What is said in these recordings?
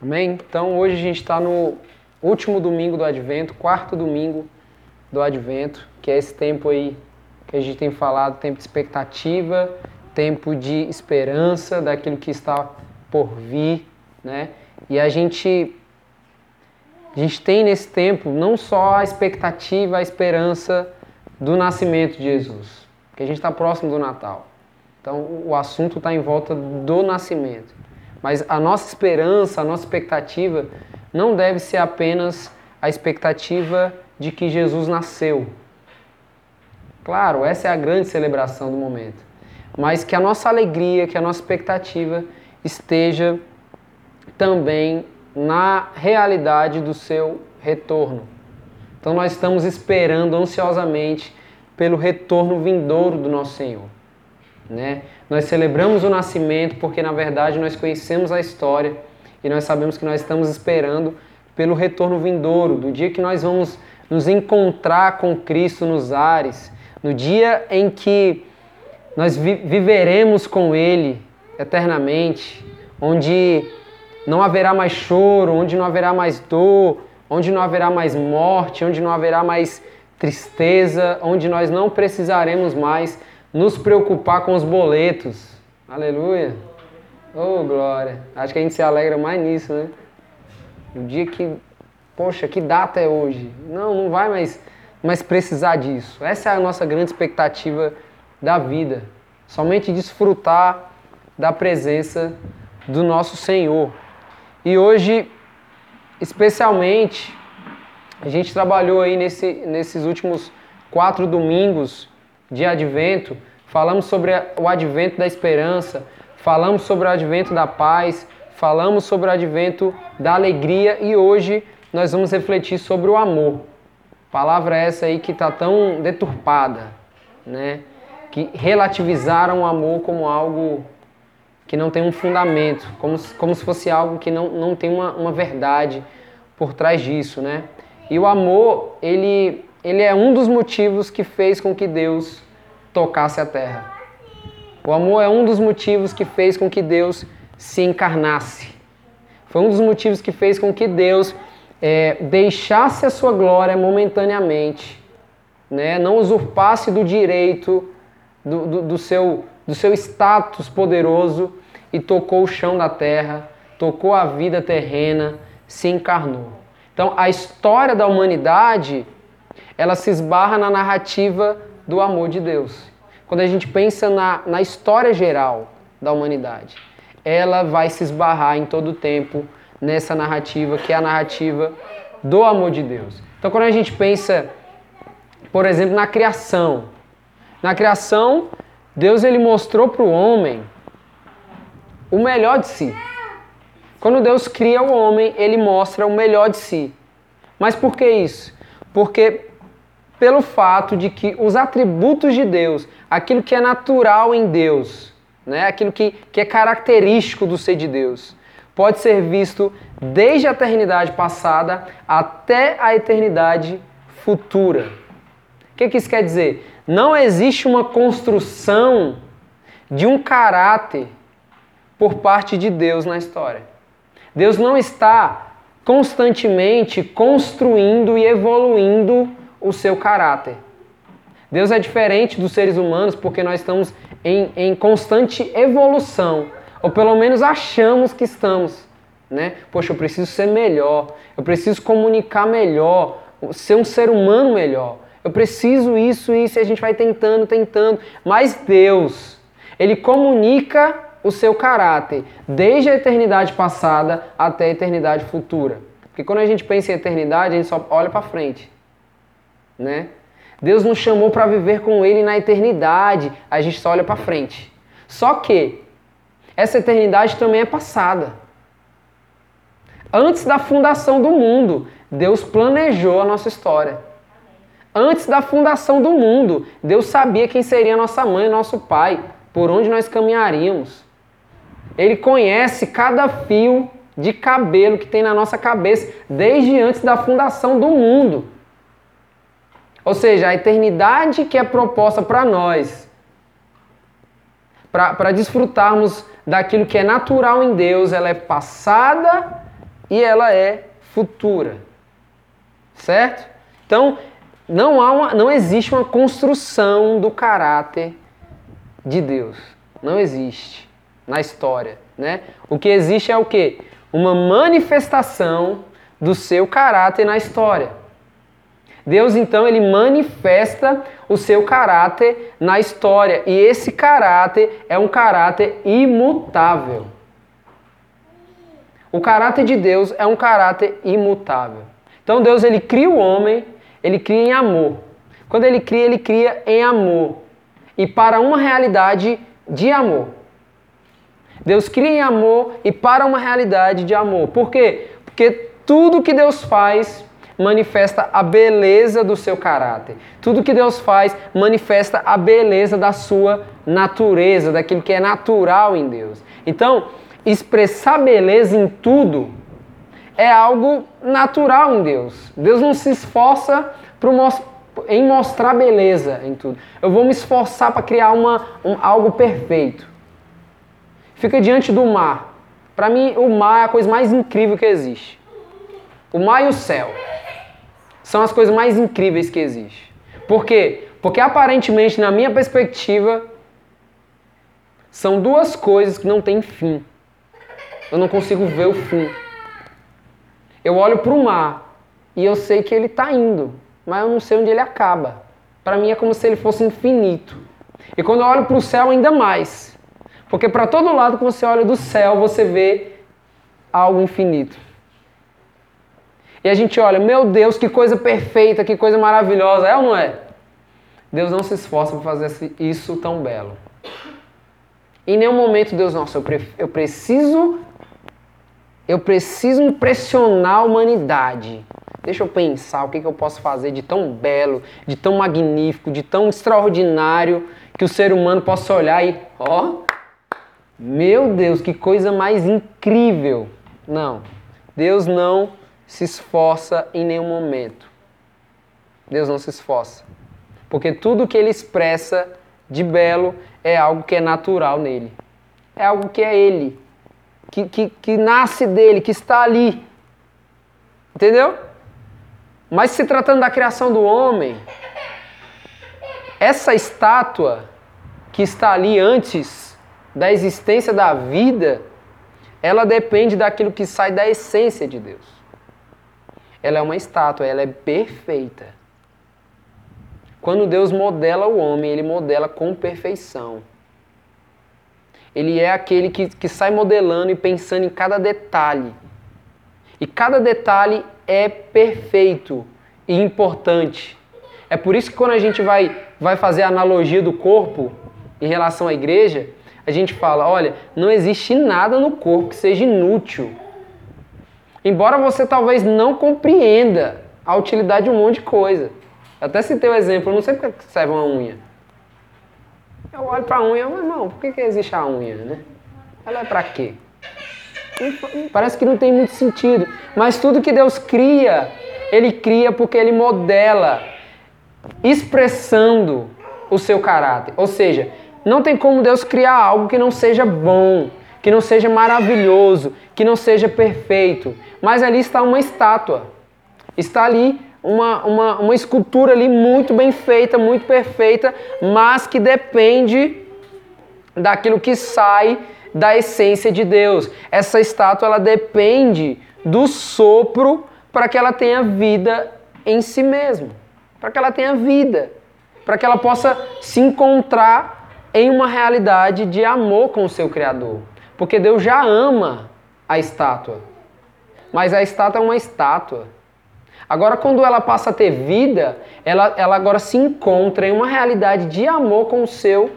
Amém? Então hoje a gente está no último domingo do Advento, quarto domingo do Advento, que é esse tempo aí que a gente tem falado, tempo de expectativa, tempo de esperança daquilo que está por vir, né? E a gente a gente tem nesse tempo não só a expectativa, a esperança do nascimento de Jesus, porque a gente está próximo do Natal. Então o assunto está em volta do nascimento. Mas a nossa esperança, a nossa expectativa não deve ser apenas a expectativa de que Jesus nasceu. Claro, essa é a grande celebração do momento. Mas que a nossa alegria, que a nossa expectativa esteja também na realidade do seu retorno. Então nós estamos esperando ansiosamente pelo retorno vindouro do nosso Senhor. Né? Nós celebramos o nascimento porque, na verdade, nós conhecemos a história e nós sabemos que nós estamos esperando pelo retorno vindouro, do dia que nós vamos nos encontrar com Cristo nos ares, no dia em que nós vi viveremos com Ele eternamente, onde não haverá mais choro, onde não haverá mais dor, onde não haverá mais morte, onde não haverá mais tristeza, onde nós não precisaremos mais nos preocupar com os boletos. Aleluia. Oh, glória. Acho que a gente se alegra mais nisso, né? O dia que, poxa, que data é hoje? Não, não vai mais, mais precisar disso. Essa é a nossa grande expectativa da vida. Somente desfrutar da presença do nosso Senhor. E hoje, especialmente, a gente trabalhou aí nesse, nesses últimos quatro domingos de advento, falamos sobre o advento da esperança, falamos sobre o advento da paz, falamos sobre o advento da alegria e hoje nós vamos refletir sobre o amor. Palavra essa aí que está tão deturpada, né? Que relativizaram o amor como algo que não tem um fundamento, como, como se fosse algo que não, não tem uma, uma verdade por trás disso, né? E o amor, ele, ele é um dos motivos que fez com que Deus tocasse a terra. O amor é um dos motivos que fez com que Deus se encarnasse. Foi um dos motivos que fez com que Deus é, deixasse a sua glória momentaneamente, né? não usurpasse do direito do, do, do, seu, do seu status poderoso e tocou o chão da terra, tocou a vida terrena, se encarnou. Então a história da humanidade ela se esbarra na narrativa do amor de Deus. Quando a gente pensa na, na história geral da humanidade, ela vai se esbarrar em todo o tempo nessa narrativa que é a narrativa do amor de Deus. Então, quando a gente pensa, por exemplo, na criação, na criação, Deus ele mostrou para o homem o melhor de si. Quando Deus cria o homem, ele mostra o melhor de si. Mas por que isso? Porque pelo fato de que os atributos de Deus, aquilo que é natural em Deus, né, aquilo que, que é característico do ser de Deus, pode ser visto desde a eternidade passada até a eternidade futura. O que, que isso quer dizer? Não existe uma construção de um caráter por parte de Deus na história. Deus não está constantemente construindo e evoluindo o seu caráter. Deus é diferente dos seres humanos porque nós estamos em, em constante evolução, ou pelo menos achamos que estamos. Né? Poxa, eu preciso ser melhor, eu preciso comunicar melhor, ser um ser humano melhor. Eu preciso isso, isso, e a gente vai tentando, tentando. Mas Deus, Ele comunica o seu caráter desde a eternidade passada até a eternidade futura. Porque quando a gente pensa em eternidade, a gente só olha para frente né? Deus nos chamou para viver com Ele na eternidade. A gente só olha para frente. Só que essa eternidade também é passada. Antes da fundação do mundo, Deus planejou a nossa história. Antes da fundação do mundo, Deus sabia quem seria nossa mãe e nosso pai, por onde nós caminharíamos. Ele conhece cada fio de cabelo que tem na nossa cabeça desde antes da fundação do mundo. Ou seja, a eternidade que é proposta para nós, para desfrutarmos daquilo que é natural em Deus, ela é passada e ela é futura. Certo? Então, não, há uma, não existe uma construção do caráter de Deus. Não existe na história. Né? O que existe é o quê? Uma manifestação do seu caráter na história. Deus então ele manifesta o seu caráter na história e esse caráter é um caráter imutável. O caráter de Deus é um caráter imutável. Então Deus ele cria o homem, ele cria em amor. Quando ele cria, ele cria em amor e para uma realidade de amor. Deus cria em amor e para uma realidade de amor. Por quê? Porque tudo que Deus faz manifesta a beleza do seu caráter. Tudo que Deus faz manifesta a beleza da sua natureza, daquilo que é natural em Deus. Então, expressar beleza em tudo é algo natural em Deus. Deus não se esforça em mostrar beleza em tudo. Eu vou me esforçar para criar uma, um, algo perfeito. Fica diante do mar. Para mim, o mar é a coisa mais incrível que existe. O mar e o céu são as coisas mais incríveis que existem. Por quê? Porque aparentemente, na minha perspectiva, são duas coisas que não têm fim. Eu não consigo ver o fim. Eu olho para o mar e eu sei que ele está indo, mas eu não sei onde ele acaba. Para mim é como se ele fosse infinito. E quando eu olho para o céu, ainda mais. Porque para todo lado que você olha do céu, você vê algo infinito. E a gente olha, meu Deus, que coisa perfeita, que coisa maravilhosa. É ou não é? Deus não se esforça para fazer isso tão belo. Em nenhum momento Deus, nossa, eu, pre eu preciso eu preciso impressionar a humanidade. Deixa eu pensar o que, que eu posso fazer de tão belo, de tão magnífico, de tão extraordinário que o ser humano possa olhar e, ó, meu Deus, que coisa mais incrível. Não, Deus não se esforça em nenhum momento. Deus não se esforça. Porque tudo que ele expressa de belo é algo que é natural nele. É algo que é ele. Que, que, que nasce dele, que está ali. Entendeu? Mas se tratando da criação do homem, essa estátua que está ali antes da existência da vida, ela depende daquilo que sai da essência de Deus. Ela é uma estátua, ela é perfeita. Quando Deus modela o homem, ele modela com perfeição. Ele é aquele que, que sai modelando e pensando em cada detalhe. E cada detalhe é perfeito e importante. É por isso que quando a gente vai, vai fazer a analogia do corpo em relação à igreja, a gente fala: olha, não existe nada no corpo que seja inútil. Embora você talvez não compreenda a utilidade de um monte de coisa. Eu até citei o exemplo, eu não sei porque serve uma unha. Eu olho para a unha, mas não, por que, que existe a unha, né? Ela é para quê? Parece que não tem muito sentido. Mas tudo que Deus cria, Ele cria porque Ele modela, expressando o seu caráter. Ou seja, não tem como Deus criar algo que não seja bom, que não seja maravilhoso, que não seja perfeito. Mas ali está uma estátua. Está ali uma, uma, uma escultura ali muito bem feita, muito perfeita, mas que depende daquilo que sai da essência de Deus. Essa estátua ela depende do sopro para que ela tenha vida em si mesma, para que ela tenha vida, para que ela possa se encontrar em uma realidade de amor com o seu Criador. Porque Deus já ama a estátua. Mas a estátua é uma estátua. Agora, quando ela passa a ter vida, ela, ela agora se encontra em uma realidade de amor com o seu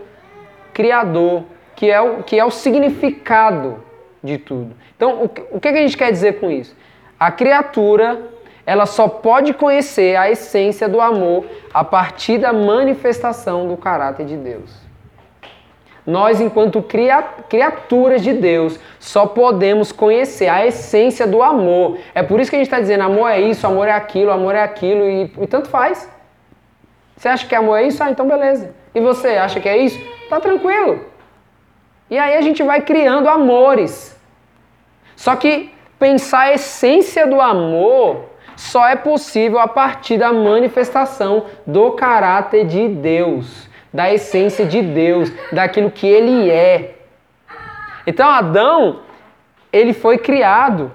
Criador, que é o, que é o significado de tudo. Então, o, o que a gente quer dizer com isso? A criatura ela só pode conhecer a essência do amor a partir da manifestação do caráter de Deus. Nós, enquanto criaturas de Deus, só podemos conhecer a essência do amor. É por isso que a gente está dizendo: amor é isso, amor é aquilo, amor é aquilo, e, e tanto faz. Você acha que amor é isso? Ah, então beleza. E você acha que é isso? Tá tranquilo. E aí a gente vai criando amores. Só que pensar a essência do amor só é possível a partir da manifestação do caráter de Deus, da essência de Deus, daquilo que ele é. Então Adão, ele foi criado.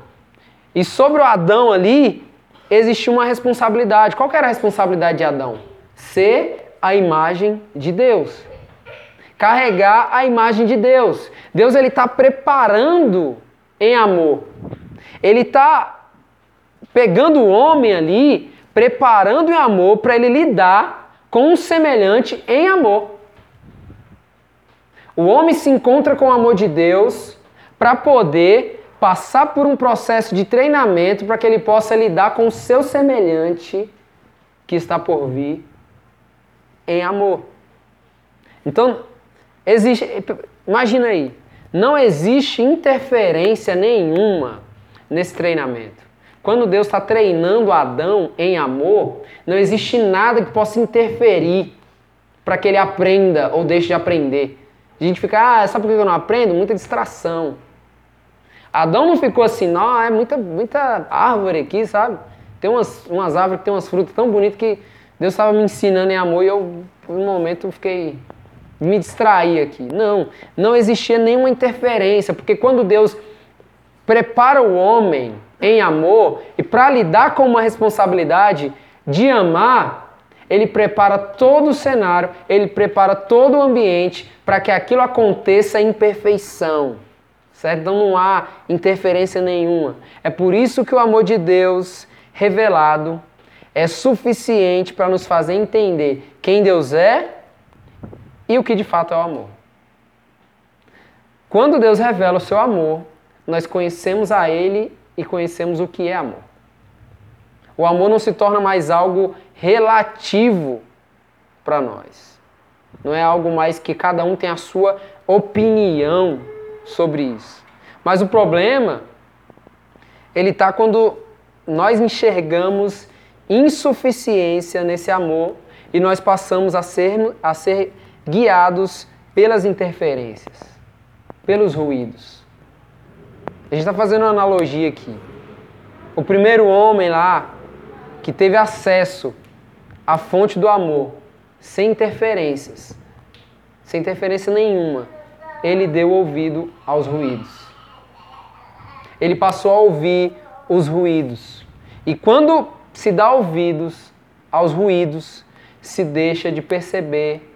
E sobre o Adão ali, existia uma responsabilidade. Qual era a responsabilidade de Adão? Ser a imagem de Deus. Carregar a imagem de Deus. Deus ele está preparando em amor. Ele está pegando o homem ali, preparando em amor para ele lidar com um semelhante em amor. O homem se encontra com o amor de Deus para poder passar por um processo de treinamento para que ele possa lidar com o seu semelhante que está por vir em amor. Então, existe, imagina aí, não existe interferência nenhuma nesse treinamento. Quando Deus está treinando Adão em amor, não existe nada que possa interferir para que ele aprenda ou deixe de aprender. A gente fica, ah, sabe por que eu não aprendo? Muita distração. Adão não ficou assim, não, é muita, muita árvore aqui, sabe? Tem umas, umas árvores que tem umas frutas tão bonitas que Deus estava me ensinando em amor e eu, por um momento, fiquei. me distraí aqui. Não, não existia nenhuma interferência, porque quando Deus prepara o homem em amor e para lidar com uma responsabilidade de amar, ele prepara todo o cenário, ele prepara todo o ambiente para que aquilo aconteça em perfeição. Certo? Então não há interferência nenhuma. É por isso que o amor de Deus revelado é suficiente para nos fazer entender quem Deus é e o que de fato é o amor. Quando Deus revela o seu amor, nós conhecemos a Ele e conhecemos o que é amor. O amor não se torna mais algo relativo para nós. Não é algo mais que cada um tem a sua opinião sobre isso. Mas o problema ele está quando nós enxergamos insuficiência nesse amor e nós passamos a ser, a ser guiados pelas interferências, pelos ruídos. A gente está fazendo uma analogia aqui. O primeiro homem lá que teve acesso à fonte do amor, sem interferências, sem interferência nenhuma, ele deu ouvido aos ruídos. Ele passou a ouvir os ruídos. E quando se dá ouvidos aos ruídos, se deixa de perceber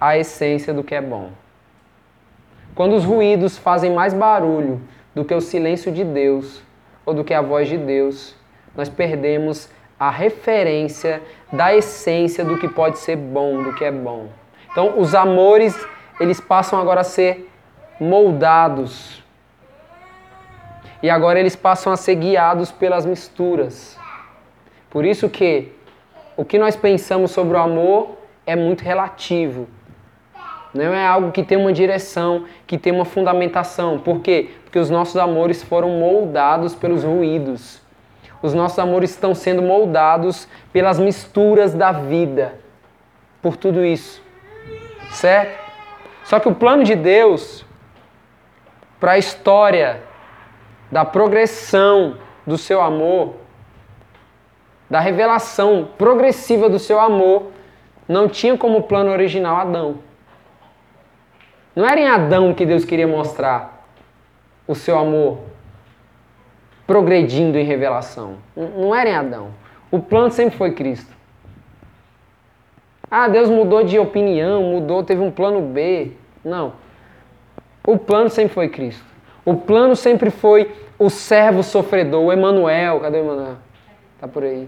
a essência do que é bom. Quando os ruídos fazem mais barulho do que o silêncio de Deus ou do que a voz de Deus, nós perdemos a referência da essência do que pode ser bom, do que é bom. Então, os amores, eles passam agora a ser moldados. E agora eles passam a ser guiados pelas misturas. Por isso que o que nós pensamos sobre o amor é muito relativo. Não é algo que tem uma direção, que tem uma fundamentação. Por quê? Porque os nossos amores foram moldados pelos ruídos. Os nossos amores estão sendo moldados pelas misturas da vida. Por tudo isso. Certo? Só que o plano de Deus para a história da progressão do seu amor, da revelação progressiva do seu amor, não tinha como plano original Adão. Não era em Adão que Deus queria mostrar o seu amor progredindo em revelação. Não era em Adão. O plano sempre foi Cristo. Ah, Deus mudou de opinião, mudou, teve um plano B. Não. O plano sempre foi Cristo. O plano sempre foi o servo sofredor, o Emanuel. Cadê o Emanuel? Tá por aí.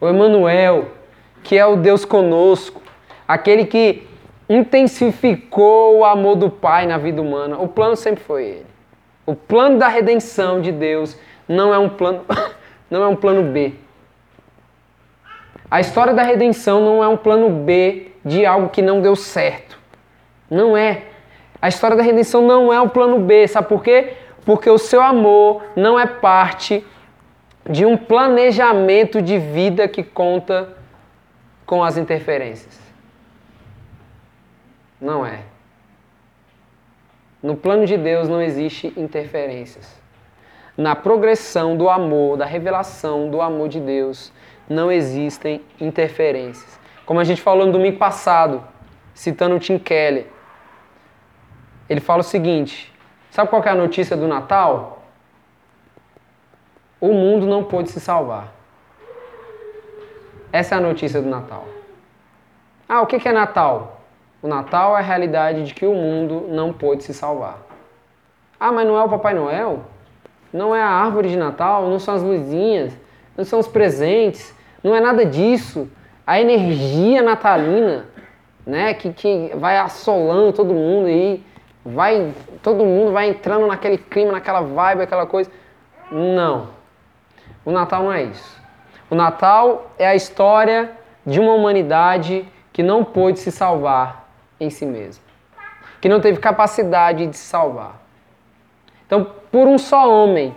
O Emanuel, que é o Deus conosco, aquele que intensificou o amor do Pai na vida humana. O plano sempre foi ele. O plano da redenção de Deus não é um plano, não é um plano B. A história da redenção não é um plano B de algo que não deu certo. Não é. A história da redenção não é o plano B. Sabe por quê? Porque o seu amor não é parte de um planejamento de vida que conta com as interferências. Não é. No plano de Deus não existe interferências. na progressão do amor, da revelação do amor de Deus, não existem interferências. Como a gente falou no domingo passado, citando o Tim Keller, ele fala o seguinte: sabe qual é a notícia do Natal? O mundo não pôde se salvar. Essa é a notícia do Natal. Ah, o que é Natal? O Natal é a realidade de que o mundo não pôde se salvar. Ah, mas não é o Papai Noel? Não é a árvore de Natal? Não são as luzinhas? Não são os presentes? Não é nada disso. A energia natalina, né, que, que vai assolando todo mundo aí, vai, todo mundo vai entrando naquele clima, naquela vibe, aquela coisa. Não. O Natal não é isso. O Natal é a história de uma humanidade que não pôde se salvar em si mesma, que não teve capacidade de se salvar. Então, por um só homem,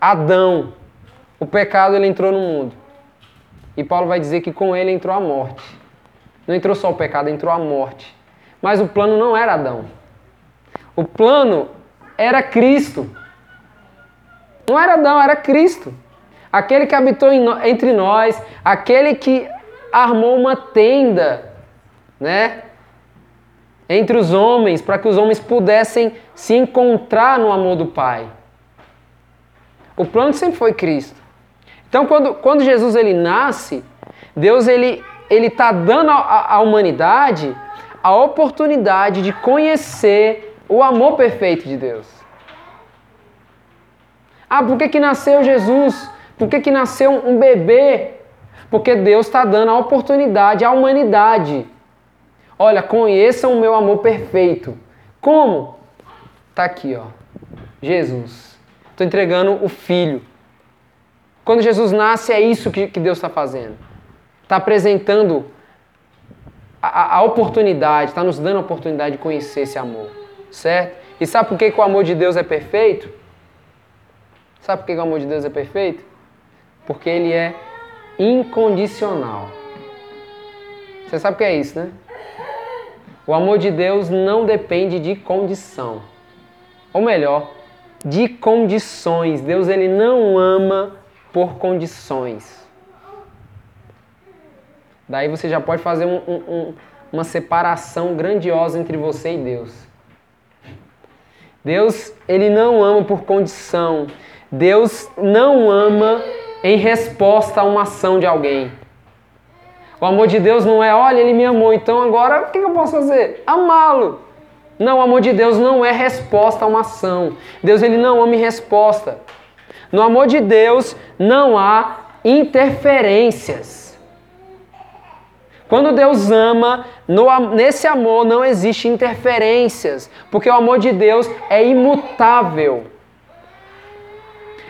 Adão, o pecado ele entrou no mundo. E Paulo vai dizer que com ele entrou a morte. Não entrou só o pecado, entrou a morte. Mas o plano não era Adão. O plano era Cristo. Não era Adão, era Cristo. Aquele que habitou entre nós, aquele que armou uma tenda, né? Entre os homens, para que os homens pudessem se encontrar no amor do Pai. O plano sempre foi Cristo. Então, quando, quando Jesus ele nasce, Deus ele ele está dando à, à humanidade a oportunidade de conhecer o amor perfeito de Deus. Ah, por que, que nasceu Jesus? Por que, que nasceu um bebê? Porque Deus está dando a oportunidade à humanidade. Olha, conheçam o meu amor perfeito. Como? Está aqui, ó. Jesus. Estou entregando o Filho. Quando Jesus nasce, é isso que, que Deus está fazendo. Está apresentando a, a oportunidade, está nos dando a oportunidade de conhecer esse amor. Certo? E sabe por que, que o amor de Deus é perfeito? Sabe por que, que o amor de Deus é perfeito? Porque ele é incondicional. Você sabe o que é isso, né? O amor de Deus não depende de condição. Ou melhor, de condições. Deus ele não ama por condições. Daí você já pode fazer um, um, uma separação grandiosa entre você e Deus. Deus, ele não ama por condição. Deus não ama em resposta a uma ação de alguém. O amor de Deus não é, olha, ele me amou, então agora o que eu posso fazer? Amá-lo. Não, o amor de Deus não é resposta a uma ação. Deus ele não ama em resposta. No amor de Deus não há interferências. Quando Deus ama, no, nesse amor não existe interferências, porque o amor de Deus é imutável.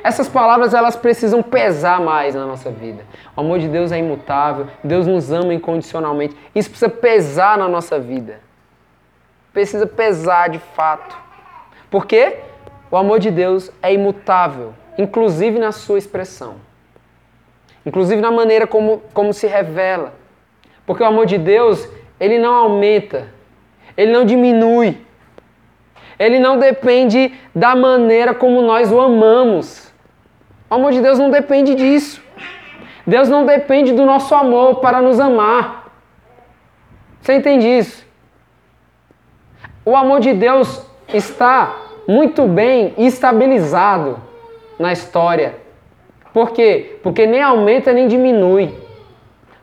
Essas palavras elas precisam pesar mais na nossa vida. O amor de Deus é imutável, Deus nos ama incondicionalmente. Isso precisa pesar na nossa vida. Precisa pesar de fato. Por quê? O amor de Deus é imutável inclusive na sua expressão, inclusive na maneira como, como se revela. Porque o amor de Deus, ele não aumenta, ele não diminui, ele não depende da maneira como nós o amamos. O amor de Deus não depende disso. Deus não depende do nosso amor para nos amar. Você entende isso? O amor de Deus está muito bem estabilizado na história. Por quê? Porque nem aumenta nem diminui.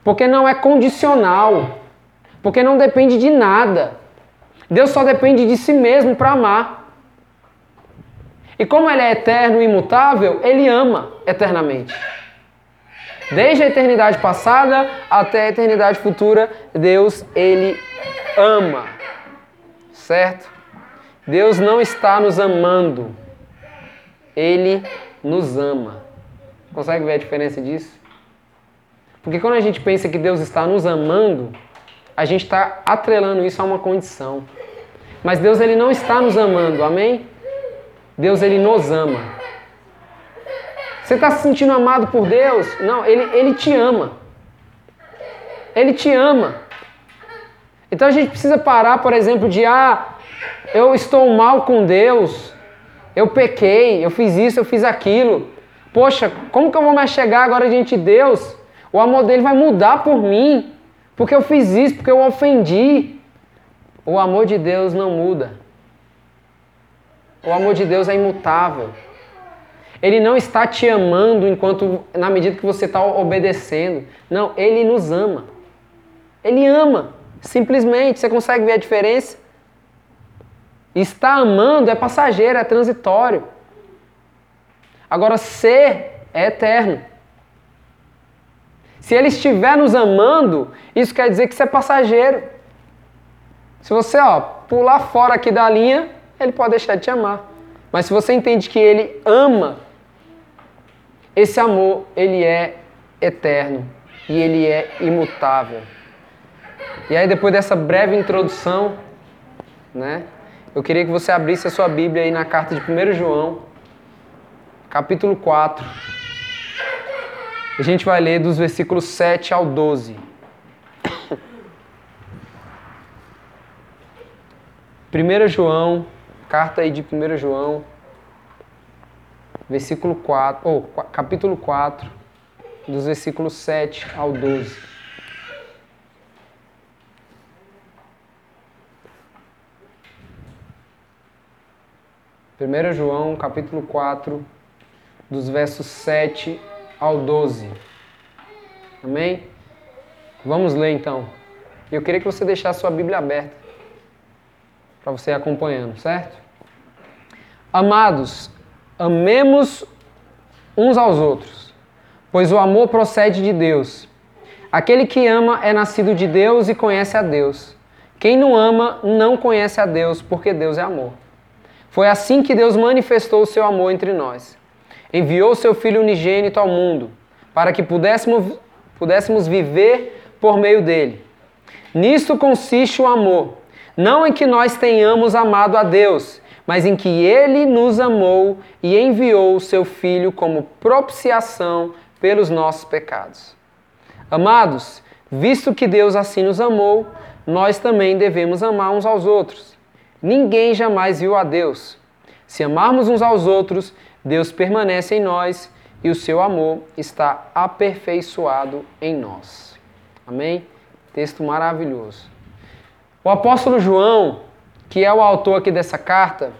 Porque não é condicional. Porque não depende de nada. Deus só depende de si mesmo para amar. E como ele é eterno e imutável, ele ama eternamente. Desde a eternidade passada até a eternidade futura, Deus ele ama. Certo? Deus não está nos amando. Ele nos ama. Consegue ver a diferença disso? Porque quando a gente pensa que Deus está nos amando, a gente está atrelando isso a uma condição. Mas Deus ele não está nos amando, amém? Deus ele nos ama. Você está se sentindo amado por Deus? Não, ele, ele te ama. Ele te ama. Então a gente precisa parar, por exemplo, de ah, eu estou mal com Deus, eu pequei, eu fiz isso, eu fiz aquilo. Poxa, como que eu vou mais chegar agora diante de Deus? O amor dele vai mudar por mim, porque eu fiz isso, porque eu ofendi. O amor de Deus não muda. O amor de Deus é imutável. Ele não está te amando enquanto na medida que você está obedecendo. Não, ele nos ama. Ele ama. Simplesmente. Você consegue ver a diferença? Estar amando é passageiro, é transitório. Agora, ser é eterno. Se ele estiver nos amando, isso quer dizer que isso é passageiro. Se você ó, pular fora aqui da linha, ele pode deixar de te amar. Mas se você entende que ele ama, esse amor, ele é eterno e ele é imutável. E aí depois dessa breve introdução, né? Eu queria que você abrisse a sua Bíblia aí na carta de 1 João, capítulo 4. A gente vai ler dos versículos 7 ao 12. 1 João, carta aí de 1 João, versículo 4, ou capítulo 4, dos versículos 7 ao 12. Primeiro João, capítulo 4, dos versos 7 ao 12. Amém? Vamos ler então. Eu queria que você deixasse sua Bíblia aberta para você ir acompanhando, certo? Amados, amemos uns aos outros, pois o amor procede de Deus. Aquele que ama é nascido de Deus e conhece a Deus. Quem não ama não conhece a Deus, porque Deus é amor. Foi assim que Deus manifestou o seu amor entre nós. Enviou seu Filho unigênito ao mundo, para que pudéssemos, pudéssemos viver por meio dele. Nisto consiste o amor não em que nós tenhamos amado a Deus, mas em que Ele nos amou e enviou o seu Filho como propiciação pelos nossos pecados. Amados, visto que Deus assim nos amou, nós também devemos amar uns aos outros. Ninguém jamais viu a Deus. Se amarmos uns aos outros, Deus permanece em nós e o seu amor está aperfeiçoado em nós. Amém? Texto maravilhoso. O apóstolo João, que é o autor aqui dessa carta,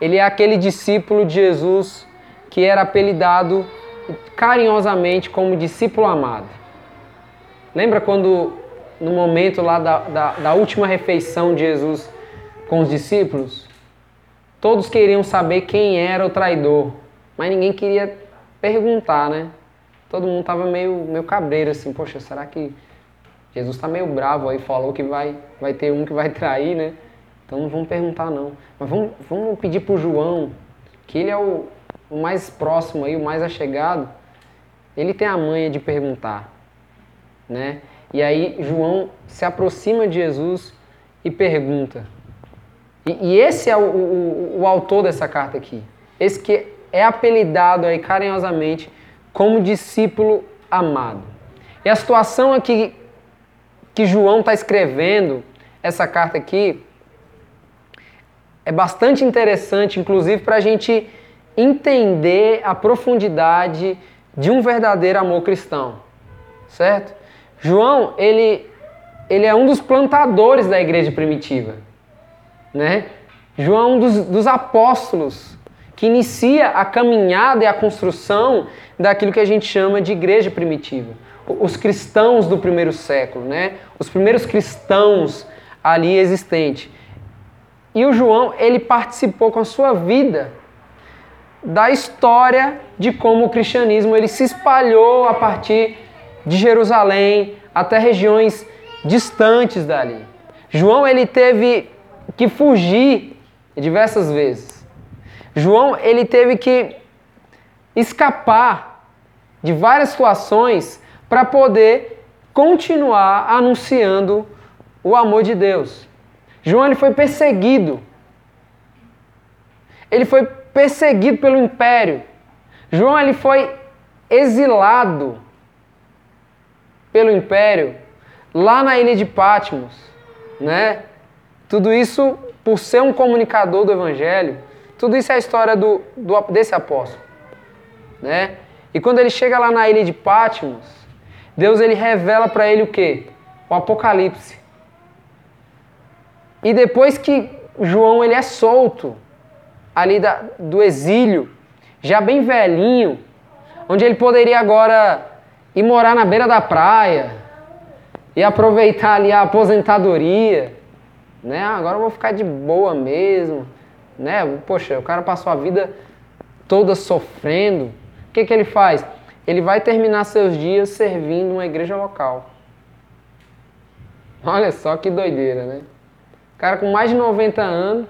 ele é aquele discípulo de Jesus que era apelidado carinhosamente como discípulo amado. Lembra quando, no momento lá da, da, da última refeição de Jesus com os discípulos, todos queriam saber quem era o traidor, mas ninguém queria perguntar, né? Todo mundo estava meio, meio cabreiro assim, poxa, será que Jesus está meio bravo aí, falou que vai, vai ter um que vai trair, né? Então não vamos perguntar não. Mas vamos, vamos pedir para o João, que ele é o, o mais próximo aí, o mais achegado. Ele tem a manha de perguntar, né? E aí João se aproxima de Jesus e pergunta. E, e esse é o, o, o autor dessa carta aqui. Esse que é apelidado aí carinhosamente como discípulo amado. E a situação aqui que João está escrevendo essa carta aqui é bastante interessante, inclusive para a gente entender a profundidade de um verdadeiro amor cristão, certo? João, ele, ele é um dos plantadores da igreja primitiva, né? João é um dos, dos apóstolos que inicia a caminhada e a construção daquilo que a gente chama de igreja primitiva os cristãos do primeiro século, né? Os primeiros cristãos ali existentes. E o João, ele participou com a sua vida da história de como o cristianismo ele se espalhou a partir de Jerusalém até regiões distantes dali. João ele teve que fugir diversas vezes. João ele teve que escapar de várias situações para poder continuar anunciando o amor de Deus. João ele foi perseguido. Ele foi perseguido pelo império. João ele foi exilado pelo império lá na ilha de Patmos, né? Tudo isso por ser um comunicador do evangelho, Tudo isso é a história do, do, desse apóstolo. Né? E quando ele chega lá na ilha de Patmos, Deus ele revela para ele o quê? O Apocalipse. E depois que João ele é solto ali da, do exílio, já bem velhinho, onde ele poderia agora ir morar na beira da praia e aproveitar ali a aposentadoria, né? Agora eu vou ficar de boa mesmo, né? Poxa, o cara passou a vida toda sofrendo. O que, que ele faz? Ele vai terminar seus dias servindo uma igreja local. Olha só que doideira, né? O cara com mais de 90 anos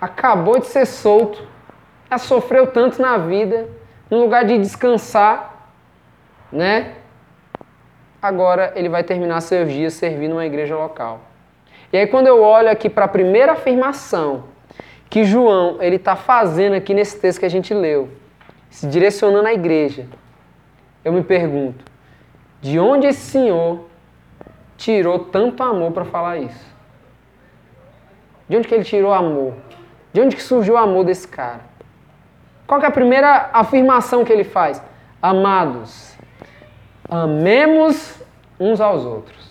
acabou de ser solto, já sofreu tanto na vida, no lugar de descansar, né? Agora ele vai terminar seus dias servindo uma igreja local. E aí quando eu olho aqui para a primeira afirmação que João ele está fazendo aqui nesse texto que a gente leu, se direcionando à igreja, eu me pergunto, de onde esse Senhor tirou tanto amor para falar isso? De onde que ele tirou amor? De onde que surgiu o amor desse cara? Qual é a primeira afirmação que ele faz? Amados, amemos uns aos outros.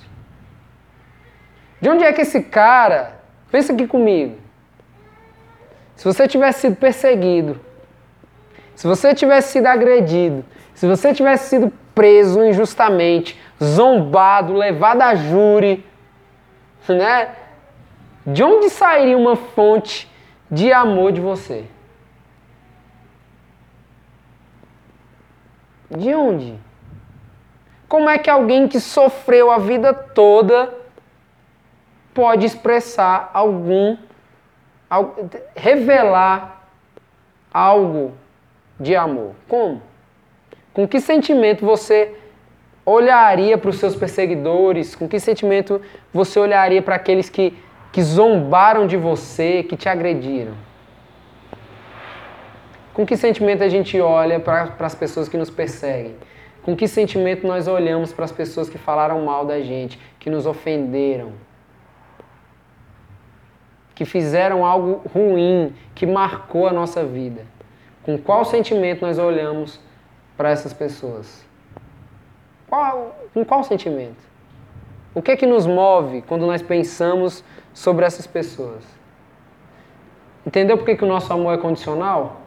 De onde é que esse cara, pensa aqui comigo, se você tivesse sido perseguido, se você tivesse sido agredido, se você tivesse sido preso injustamente, zombado, levado a júri, né? De onde sairia uma fonte de amor de você? De onde? Como é que alguém que sofreu a vida toda pode expressar algum, revelar algo de amor? Como? Com que sentimento você olharia para os seus perseguidores? Com que sentimento você olharia para aqueles que que zombaram de você, que te agrediram? Com que sentimento a gente olha para as pessoas que nos perseguem? Com que sentimento nós olhamos para as pessoas que falaram mal da gente, que nos ofenderam? Que fizeram algo ruim, que marcou a nossa vida? Com qual sentimento nós olhamos para essas pessoas? Qual, com qual sentimento? O que é que nos move quando nós pensamos sobre essas pessoas. Entendeu por que, que o nosso amor é condicional?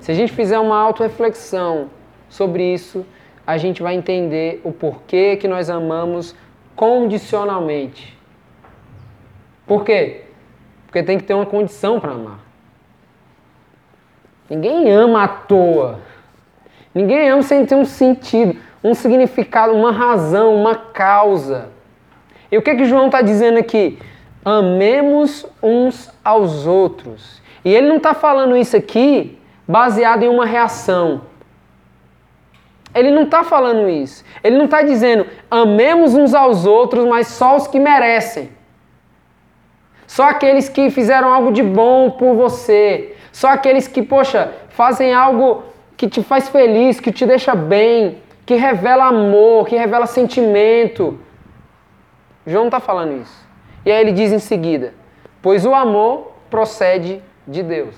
Se a gente fizer uma auto-reflexão sobre isso, a gente vai entender o porquê que nós amamos condicionalmente. Por quê? Porque tem que ter uma condição para amar. Ninguém ama à toa. Ninguém ama sem ter um sentido, um significado, uma razão, uma causa. E o que, que João está dizendo aqui? Amemos uns aos outros. E ele não está falando isso aqui baseado em uma reação. Ele não está falando isso. Ele não está dizendo amemos uns aos outros, mas só os que merecem. Só aqueles que fizeram algo de bom por você. Só aqueles que, poxa, fazem algo que te faz feliz, que te deixa bem, que revela amor, que revela sentimento. João está falando isso. E aí ele diz em seguida: Pois o amor procede de Deus.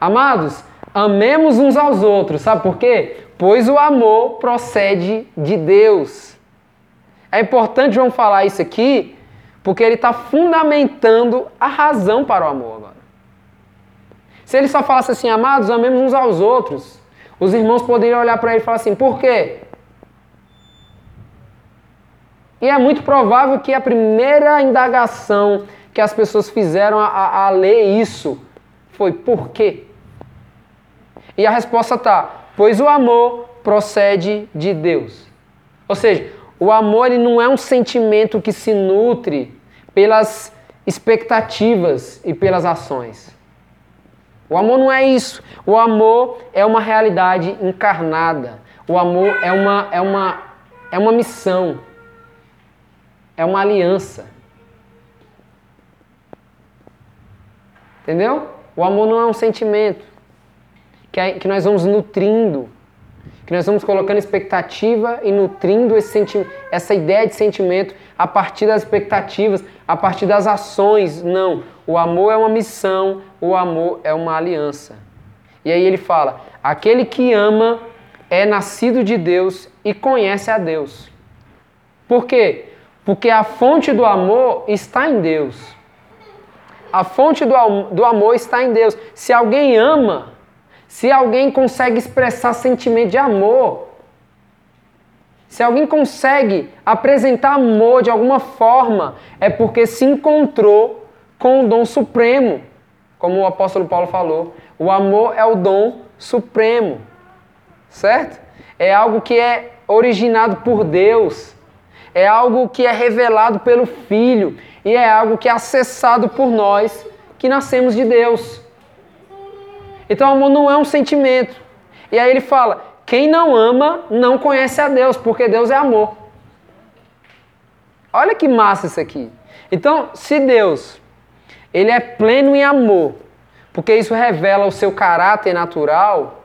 Amados, amemos uns aos outros, sabe por quê? Pois o amor procede de Deus. É importante João falar isso aqui, porque ele está fundamentando a razão para o amor agora. Se ele só falasse assim, amados, amemos uns aos outros, os irmãos poderiam olhar para ele e falar assim, por quê? E é muito provável que a primeira indagação que as pessoas fizeram a, a, a ler isso foi por quê? E a resposta está: pois o amor procede de Deus. Ou seja, o amor ele não é um sentimento que se nutre pelas expectativas e pelas ações. O amor não é isso. O amor é uma realidade encarnada. O amor é uma, é uma, é uma missão é uma aliança. Entendeu? O amor não é um sentimento que, é, que nós vamos nutrindo. Que nós estamos colocando expectativa e nutrindo essa ideia de sentimento a partir das expectativas, a partir das ações. Não. O amor é uma missão, o amor é uma aliança. E aí ele fala: aquele que ama é nascido de Deus e conhece a Deus. Por quê? Porque a fonte do amor está em Deus. A fonte do, do amor está em Deus. Se alguém ama, se alguém consegue expressar sentimento de amor, se alguém consegue apresentar amor de alguma forma, é porque se encontrou com o dom supremo, como o apóstolo Paulo falou. O amor é o dom supremo, certo? É algo que é originado por Deus, é algo que é revelado pelo Filho e é algo que é acessado por nós que nascemos de Deus. Então, amor não é um sentimento. E aí ele fala: quem não ama não conhece a Deus, porque Deus é amor. Olha que massa isso aqui. Então, se Deus ele é pleno em amor, porque isso revela o seu caráter natural,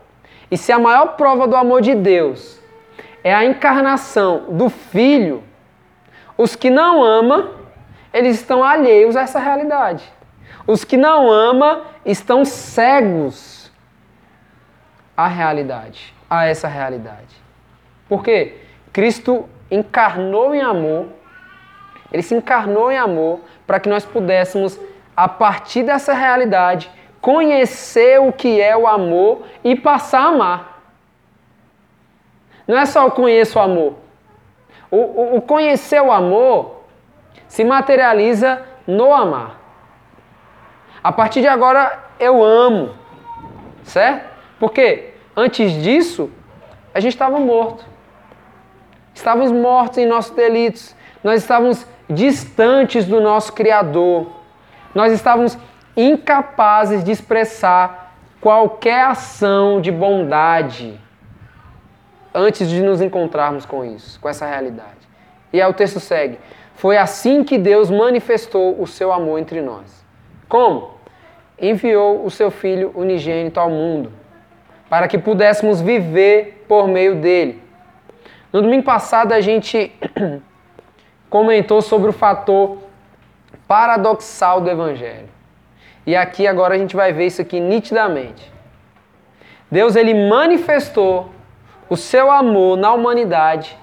e se a maior prova do amor de Deus é a encarnação do Filho, os que não amam, eles estão alheios a essa realidade. Os que não amam estão cegos à realidade, a essa realidade. Por quê? Cristo encarnou em amor, ele se encarnou em amor para que nós pudéssemos, a partir dessa realidade, conhecer o que é o amor e passar a amar. Não é só eu conheço o amor. O, o, o conhecer o amor se materializa no amar. A partir de agora eu amo, certo? Porque antes disso a gente estava morto. Estávamos mortos em nossos delitos. Nós estávamos distantes do nosso Criador. Nós estávamos incapazes de expressar qualquer ação de bondade antes de nos encontrarmos com isso, com essa realidade. E aí o texto segue: Foi assim que Deus manifestou o seu amor entre nós. Como? Enviou o seu Filho unigênito ao mundo, para que pudéssemos viver por meio dele. No domingo passado a gente comentou sobre o fator paradoxal do Evangelho. E aqui agora a gente vai ver isso aqui nitidamente. Deus ele manifestou o seu amor na humanidade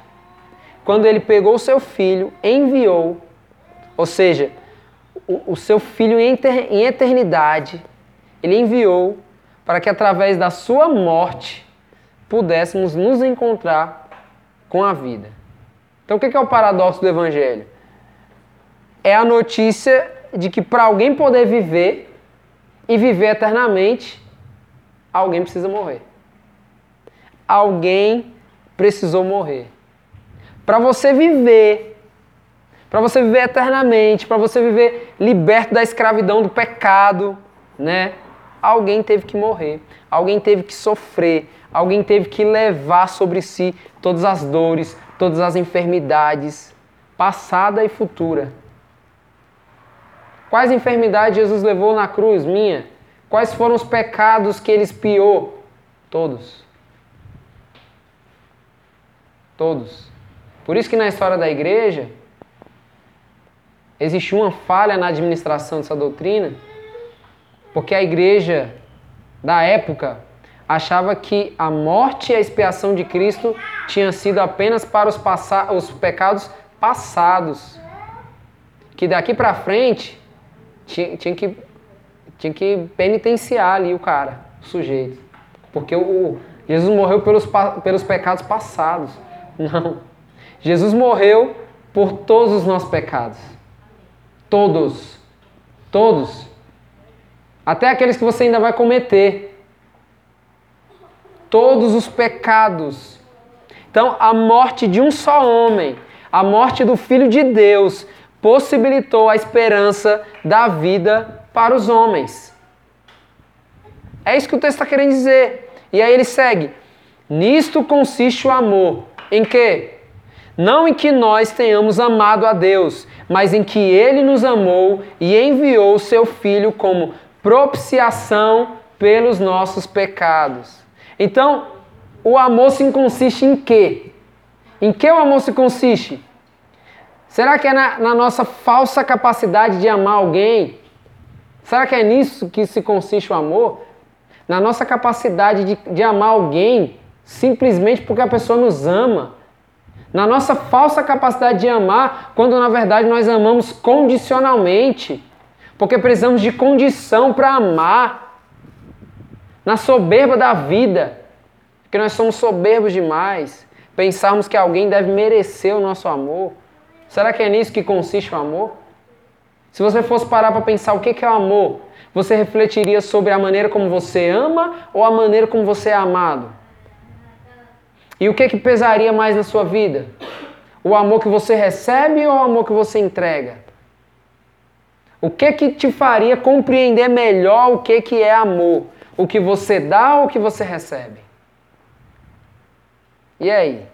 quando ele pegou o seu filho, enviou, ou seja, o, seu filho em, em eternidade, ele enviou para que através da sua morte pudéssemos nos encontrar com a vida. Então o que é o paradoxo do Evangelho? É a notícia de que para alguém poder viver e viver eternamente, alguém precisa morrer. Alguém precisou morrer. Para você viver para você viver eternamente, para você viver liberto da escravidão do pecado, né? Alguém teve que morrer, alguém teve que sofrer, alguém teve que levar sobre si todas as dores, todas as enfermidades, passada e futura. Quais enfermidades Jesus levou na cruz? Minha. Quais foram os pecados que ele espiou? Todos. Todos. Por isso que na história da igreja, existe uma falha na administração dessa doutrina, porque a igreja da época achava que a morte e a expiação de Cristo tinha sido apenas para os, os pecados passados. Que daqui para frente tinha, tinha, que, tinha que penitenciar ali o cara, o sujeito. Porque o, Jesus morreu pelos, pelos pecados passados. Não. Jesus morreu por todos os nossos pecados. Todos. Todos. Até aqueles que você ainda vai cometer. Todos os pecados. Então, a morte de um só homem, a morte do Filho de Deus, possibilitou a esperança da vida para os homens. É isso que o texto está querendo dizer. E aí ele segue: Nisto consiste o amor. Em que? Não em que nós tenhamos amado a Deus, mas em que Ele nos amou e enviou o seu Filho como propiciação pelos nossos pecados. Então, o amor se consiste em quê? Em que o amor se consiste? Será que é na, na nossa falsa capacidade de amar alguém? Será que é nisso que se consiste o amor? Na nossa capacidade de, de amar alguém simplesmente porque a pessoa nos ama. Na nossa falsa capacidade de amar, quando na verdade nós amamos condicionalmente. Porque precisamos de condição para amar. Na soberba da vida. Porque nós somos soberbos demais. Pensarmos que alguém deve merecer o nosso amor. Será que é nisso que consiste o amor? Se você fosse parar para pensar o que é o amor, você refletiria sobre a maneira como você ama ou a maneira como você é amado? E o que, que pesaria mais na sua vida? O amor que você recebe ou o amor que você entrega? O que que te faria compreender melhor o que, que é amor? O que você dá ou o que você recebe? E aí?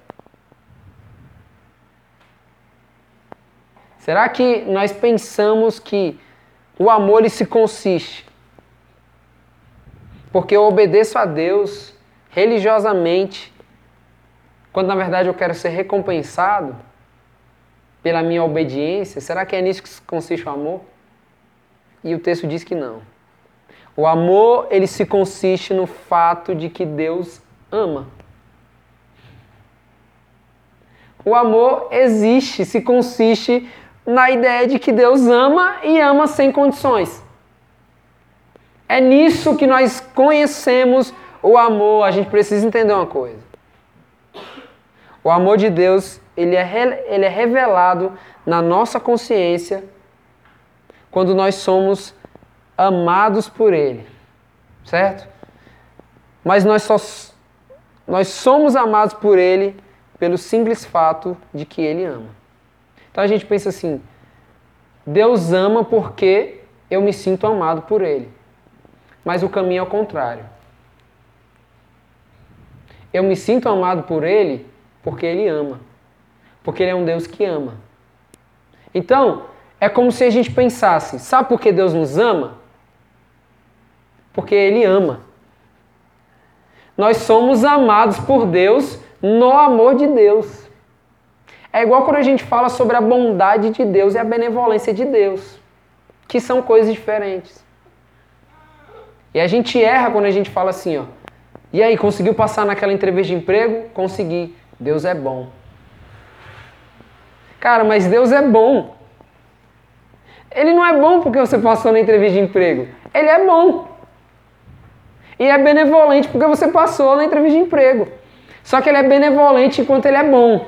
Será que nós pensamos que o amor ele se consiste porque eu obedeço a Deus religiosamente, quando na verdade eu quero ser recompensado pela minha obediência? Será que é nisso que consiste o amor? E o texto diz que não. O amor, ele se consiste no fato de que Deus ama. O amor existe, se consiste na ideia de que Deus ama e ama sem condições. É nisso que nós conhecemos o amor. A gente precisa entender uma coisa. O amor de Deus, ele é, ele é revelado na nossa consciência quando nós somos amados por Ele. Certo? Mas nós só nós somos amados por Ele pelo simples fato de que Ele ama. Então a gente pensa assim: Deus ama porque eu me sinto amado por Ele. Mas o caminho é o contrário. Eu me sinto amado por Ele porque Ele ama. Porque Ele é um Deus que ama. Então, é como se a gente pensasse: sabe por que Deus nos ama? Porque Ele ama. Nós somos amados por Deus no amor de Deus. É igual quando a gente fala sobre a bondade de Deus e a benevolência de Deus, que são coisas diferentes. E a gente erra quando a gente fala assim, ó. E aí, conseguiu passar naquela entrevista de emprego? Consegui. Deus é bom. Cara, mas Deus é bom. Ele não é bom porque você passou na entrevista de emprego. Ele é bom. E é benevolente porque você passou na entrevista de emprego. Só que ele é benevolente enquanto ele é bom.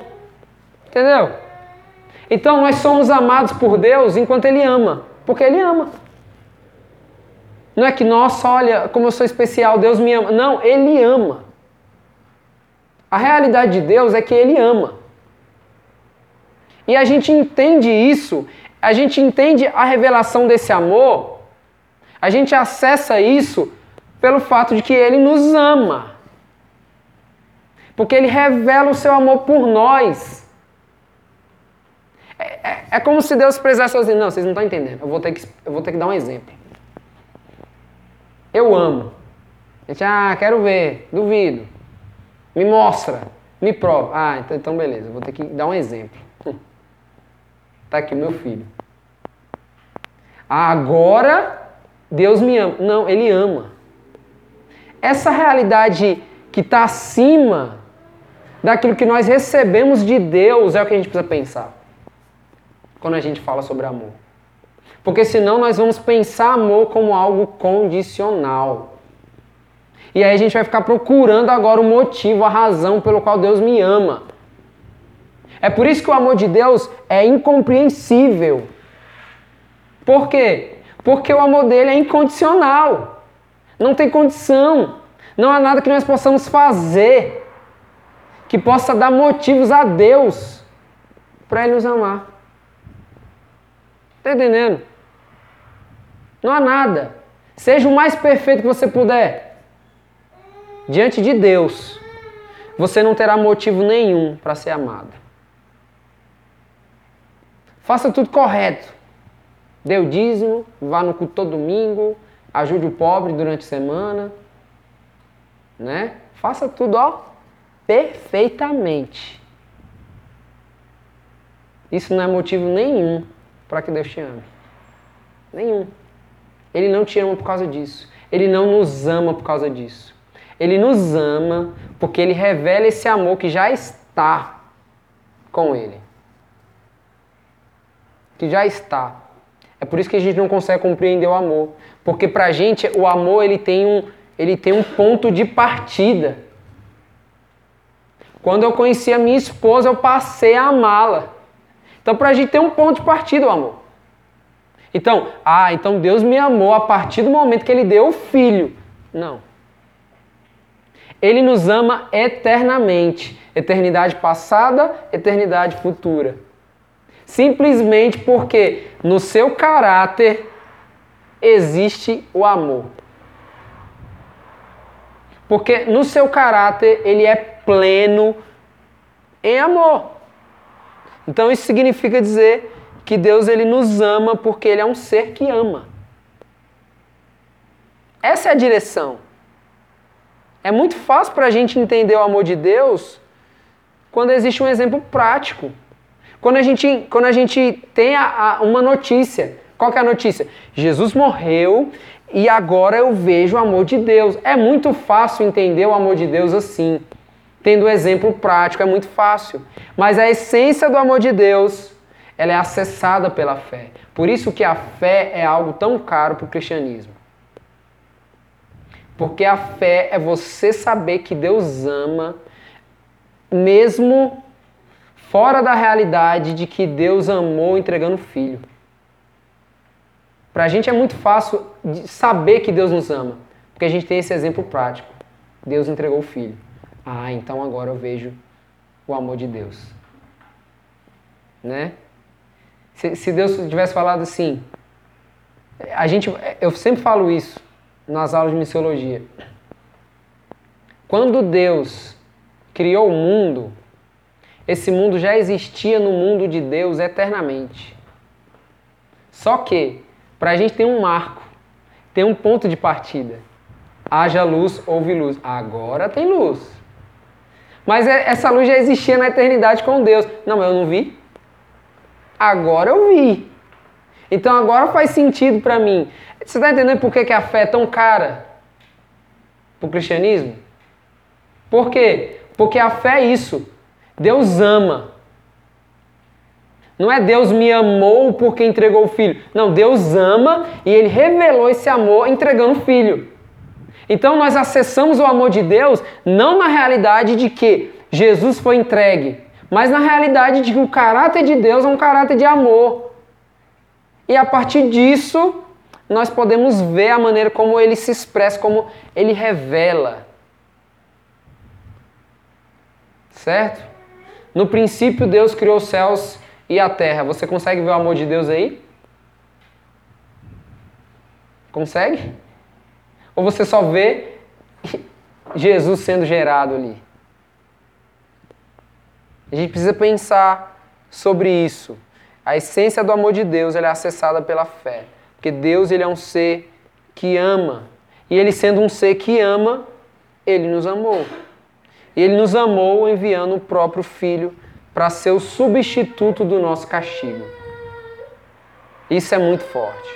Entendeu? Então nós somos amados por Deus enquanto Ele ama, porque Ele ama. Não é que, nossa, olha como eu sou especial, Deus me ama. Não, Ele ama. A realidade de Deus é que Ele ama. E a gente entende isso, a gente entende a revelação desse amor, a gente acessa isso pelo fato de que Ele nos ama. Porque Ele revela o seu amor por nós. É, é, é, como se Deus precisasse assim, não, vocês não estão entendendo. Eu vou ter que, eu vou ter que dar um exemplo. Eu amo. A gente, ah, quero ver, duvido. Me mostra, me prova. Ah, então, então beleza, vou ter que dar um exemplo. Tá aqui meu filho. Agora Deus me ama. Não, Ele ama. Essa realidade que está acima daquilo que nós recebemos de Deus é o que a gente precisa pensar quando a gente fala sobre amor. Porque senão nós vamos pensar amor como algo condicional. E aí a gente vai ficar procurando agora o motivo, a razão pelo qual Deus me ama. É por isso que o amor de Deus é incompreensível. Por quê? Porque o amor dele é incondicional. Não tem condição. Não há nada que nós possamos fazer que possa dar motivos a Deus para ele nos amar. Está entendendo? Não há nada. Seja o mais perfeito que você puder. Diante de Deus, você não terá motivo nenhum para ser amado. Faça tudo correto. Dê o dízimo, vá no culto todo domingo, ajude o pobre durante a semana, né? Faça tudo, ó, perfeitamente. Isso não é motivo nenhum para que Deus te ame. Nenhum. Ele não te ama por causa disso. Ele não nos ama por causa disso. Ele nos ama porque ele revela esse amor que já está com ele. Que já está. É por isso que a gente não consegue compreender o amor. Porque pra gente o amor ele tem um, ele tem um ponto de partida. Quando eu conheci a minha esposa, eu passei a amá-la. Então pra gente tem um ponto de partida o amor. Então, ah, então Deus me amou a partir do momento que ele deu o filho. Não. Ele nos ama eternamente. Eternidade passada, eternidade futura. Simplesmente porque no seu caráter existe o amor. Porque no seu caráter ele é pleno em amor. Então isso significa dizer que Deus ele nos ama porque ele é um ser que ama. Essa é a direção. É muito fácil para a gente entender o amor de Deus quando existe um exemplo prático. Quando a gente, quando a gente tem a, a, uma notícia. Qual que é a notícia? Jesus morreu e agora eu vejo o amor de Deus. É muito fácil entender o amor de Deus assim. Tendo um exemplo prático, é muito fácil. Mas a essência do amor de Deus ela é acessada pela fé. Por isso que a fé é algo tão caro para o cristianismo. Porque a fé é você saber que Deus ama, mesmo fora da realidade de que Deus amou entregando o filho. Para a gente é muito fácil saber que Deus nos ama, porque a gente tem esse exemplo prático. Deus entregou o filho. Ah, então agora eu vejo o amor de Deus. Né? Se, se Deus tivesse falado assim, a gente, eu sempre falo isso nas aulas de missiologia. Quando Deus criou o mundo, esse mundo já existia no mundo de Deus eternamente. Só que, para a gente ter um marco, tem um ponto de partida. Haja luz, houve luz. Agora tem luz. Mas é, essa luz já existia na eternidade com Deus. Não, eu não vi. Agora eu vi. Então agora faz sentido para mim. Você está entendendo por que, que a fé é tão cara para o cristianismo? Por quê? Porque a fé é isso. Deus ama. Não é Deus me amou porque entregou o filho. Não, Deus ama e ele revelou esse amor entregando o filho. Então nós acessamos o amor de Deus não na realidade de que Jesus foi entregue, mas na realidade de que o caráter de Deus é um caráter de amor. E a partir disso, nós podemos ver a maneira como ele se expressa, como ele revela. Certo? No princípio, Deus criou os céus e a terra. Você consegue ver o amor de Deus aí? Consegue? Ou você só vê Jesus sendo gerado ali? A gente precisa pensar sobre isso. A essência do amor de Deus é acessada pela fé. Porque Deus ele é um ser que ama. E ele sendo um ser que ama, ele nos amou. E ele nos amou enviando o próprio Filho para ser o substituto do nosso castigo. Isso é muito forte.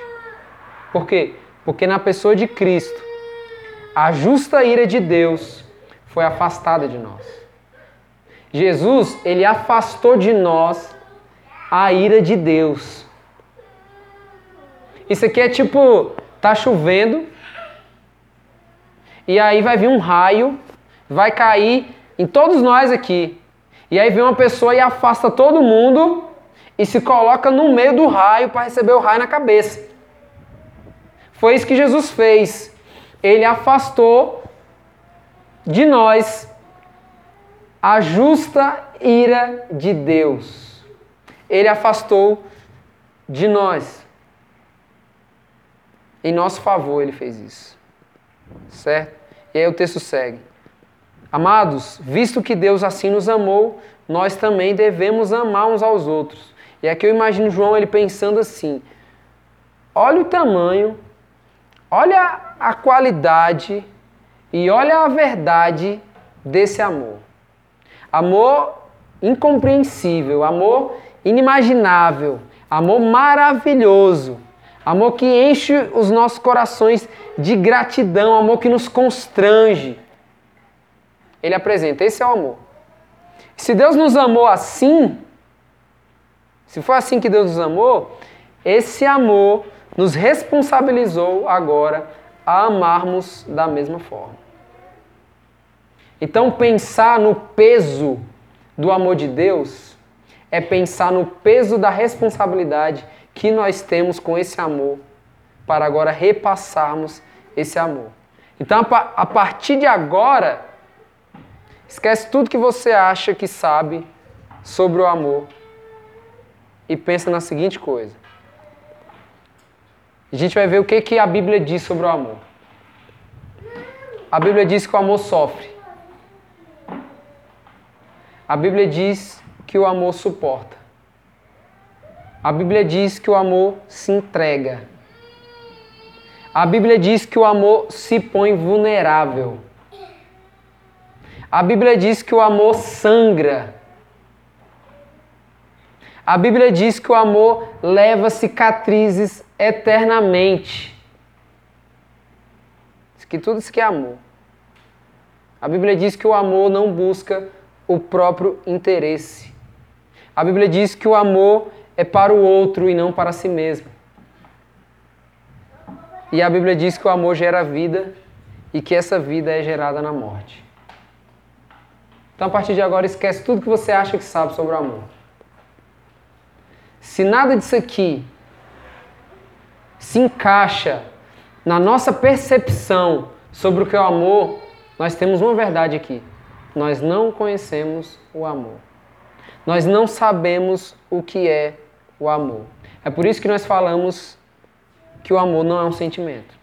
Por quê? Porque na pessoa de Cristo, a justa ira de Deus foi afastada de nós. Jesus, ele afastou de nós a ira de Deus. Isso aqui é tipo, tá chovendo, e aí vai vir um raio, vai cair em todos nós aqui. E aí vem uma pessoa e afasta todo mundo e se coloca no meio do raio para receber o raio na cabeça. Foi isso que Jesus fez. Ele afastou de nós a justa ira de Deus. Ele afastou de nós. Em nosso favor ele fez isso. Certo? E aí o texto segue. Amados, visto que Deus assim nos amou, nós também devemos amar uns aos outros. E aqui eu imagino João ele pensando assim: olha o tamanho, olha a qualidade e olha a verdade desse amor. amor incompreensível, amor inimaginável, amor maravilhoso, amor que enche os nossos corações de gratidão, amor que nos constrange. Ele apresenta, esse é o amor. Se Deus nos amou assim, se foi assim que Deus nos amou, esse amor nos responsabilizou agora a amarmos da mesma forma. Então, pensar no peso do amor de Deus é pensar no peso da responsabilidade que nós temos com esse amor para agora repassarmos esse amor. Então, a partir de agora, esquece tudo que você acha que sabe sobre o amor e pensa na seguinte coisa. A gente vai ver o que, que a Bíblia diz sobre o amor. A Bíblia diz que o amor sofre. A Bíblia diz que o amor suporta. A Bíblia diz que o amor se entrega. A Bíblia diz que o amor se põe vulnerável. A Bíblia diz que o amor sangra. A Bíblia diz que o amor leva cicatrizes eternamente. Isso que tudo isso que é amor. A Bíblia diz que o amor não busca o próprio interesse. A Bíblia diz que o amor é para o outro e não para si mesmo. E a Bíblia diz que o amor gera vida e que essa vida é gerada na morte. Então, a partir de agora, esquece tudo que você acha que sabe sobre o amor. Se nada disso aqui se encaixa na nossa percepção sobre o que é o amor, nós temos uma verdade aqui nós não conhecemos o amor. Nós não sabemos o que é o amor. É por isso que nós falamos que o amor não é um sentimento.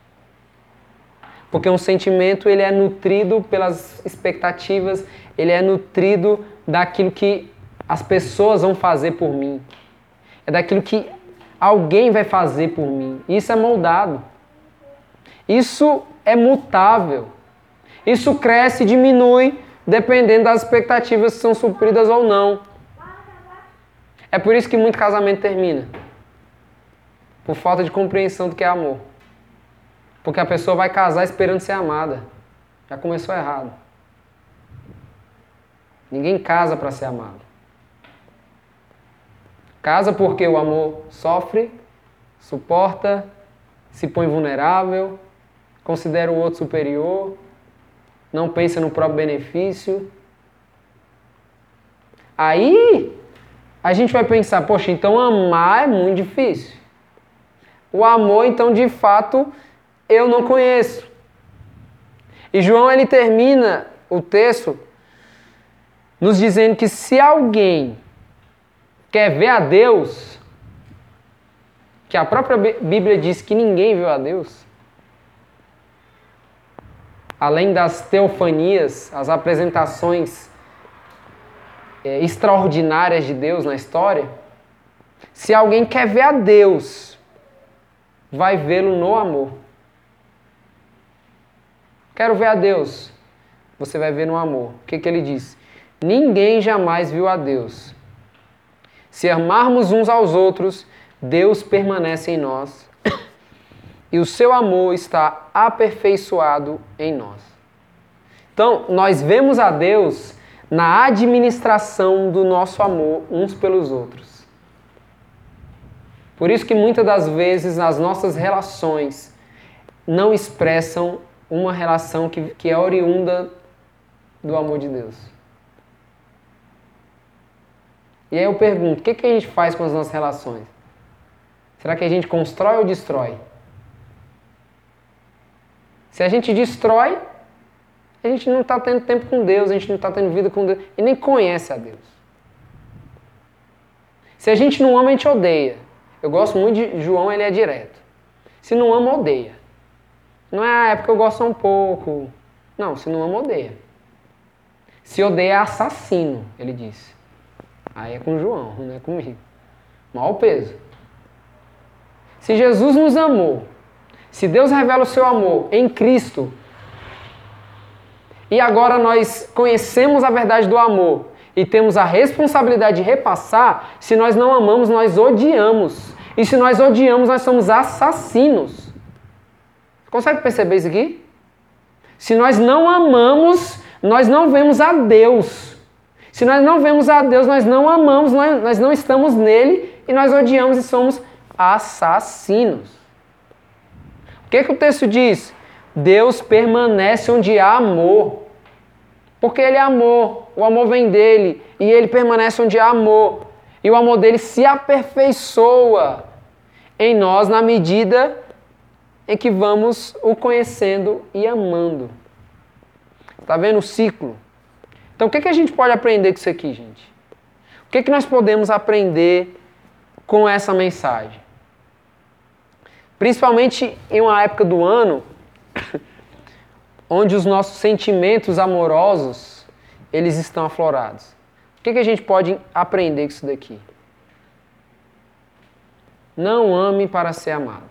Porque um sentimento ele é nutrido pelas expectativas, ele é nutrido daquilo que as pessoas vão fazer por mim. É daquilo que alguém vai fazer por mim. Isso é moldado. Isso é mutável. Isso cresce e diminui dependendo das expectativas se são supridas ou não. É por isso que muito casamento termina. Por falta de compreensão do que é amor. Porque a pessoa vai casar esperando ser amada. Já começou errado. Ninguém casa para ser amado. Casa porque o amor sofre, suporta, se põe vulnerável, considera o outro superior, não pensa no próprio benefício. Aí a gente vai pensar, poxa, então amar é muito difícil. O amor, então, de fato, eu não conheço. E João ele termina o texto nos dizendo que se alguém quer ver a Deus, que a própria Bíblia diz que ninguém viu a Deus, além das teofanias, as apresentações é, extraordinárias de Deus na história, se alguém quer ver a Deus, vai vê-lo no amor. Quero ver a Deus, você vai ver no amor. O que, que ele diz? Ninguém jamais viu a Deus. Se amarmos uns aos outros, Deus permanece em nós e o seu amor está aperfeiçoado em nós. Então, nós vemos a Deus na administração do nosso amor uns pelos outros. Por isso que muitas das vezes as nossas relações não expressam uma relação que, que é oriunda do amor de Deus. E aí eu pergunto, o que, que a gente faz com as nossas relações? Será que a gente constrói ou destrói? Se a gente destrói, a gente não está tendo tempo com Deus, a gente não está tendo vida com Deus e nem conhece a Deus. Se a gente não ama, a gente odeia. Eu gosto muito de João, ele é direto. Se não ama, odeia. Não é, ah, é porque eu gosto um pouco. Não, se não ama, odeia. Se odeia, é assassino, ele disse. Aí é com João, não é comigo. Mal peso. Se Jesus nos amou se Deus revela o seu amor em Cristo, e agora nós conhecemos a verdade do amor, e temos a responsabilidade de repassar, se nós não amamos, nós odiamos. E se nós odiamos, nós somos assassinos. Consegue perceber isso aqui? Se nós não amamos, nós não vemos a Deus. Se nós não vemos a Deus, nós não amamos, nós, não estamos nele e nós odiamos e somos assassinos. O que, que o texto diz? Deus permanece onde há amor. Porque Ele é amor, o amor vem dele e Ele permanece onde há amor. E o amor dele se aperfeiçoa em nós na medida em que vamos o conhecendo e amando. Está vendo o ciclo? Então o que, que a gente pode aprender com isso aqui, gente? O que, que nós podemos aprender com essa mensagem? Principalmente em uma época do ano onde os nossos sentimentos amorosos eles estão aflorados. O que, que a gente pode aprender com isso daqui? Não ame para ser amado.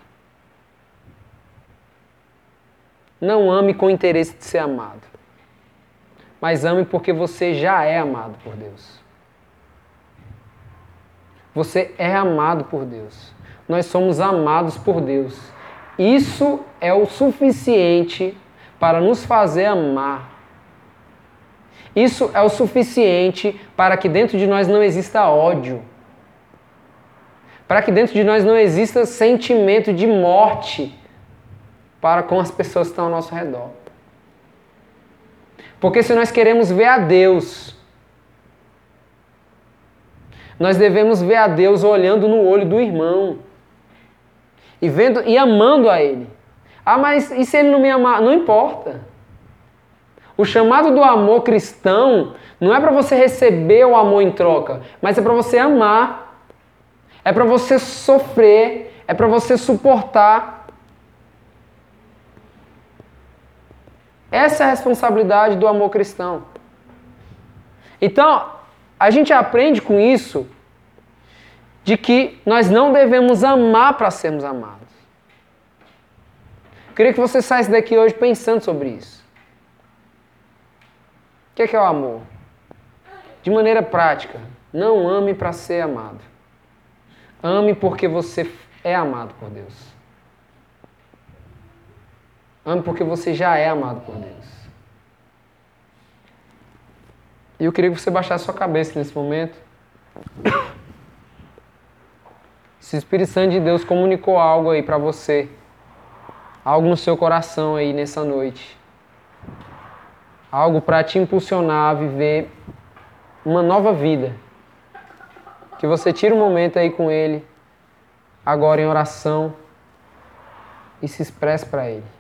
Não ame com interesse de ser amado. Mas ame porque você já é amado por Deus. Você é amado por Deus. Nós somos amados por Deus. Isso é o suficiente para nos fazer amar. Isso é o suficiente para que dentro de nós não exista ódio. Para que dentro de nós não exista sentimento de morte para com as pessoas que estão ao nosso redor. Porque se nós queremos ver a Deus, nós devemos ver a Deus olhando no olho do irmão e vendo e amando a ele. Ah, mas e se ele não me amar? Não importa. O chamado do amor cristão não é para você receber o amor em troca, mas é para você amar. É para você sofrer, é para você suportar. Essa é a responsabilidade do amor cristão. Então, a gente aprende com isso de que nós não devemos amar para sermos amados. Queria que você saísse daqui hoje pensando sobre isso. O que é, que é o amor? De maneira prática, não ame para ser amado. Ame porque você é amado por Deus. Ame porque você já é amado por Deus. E eu queria que você baixasse sua cabeça nesse momento. Se o Espírito Santo de Deus comunicou algo aí para você, algo no seu coração aí nessa noite, algo para te impulsionar a viver uma nova vida, que você tire um momento aí com Ele, agora em oração, e se expresse para Ele.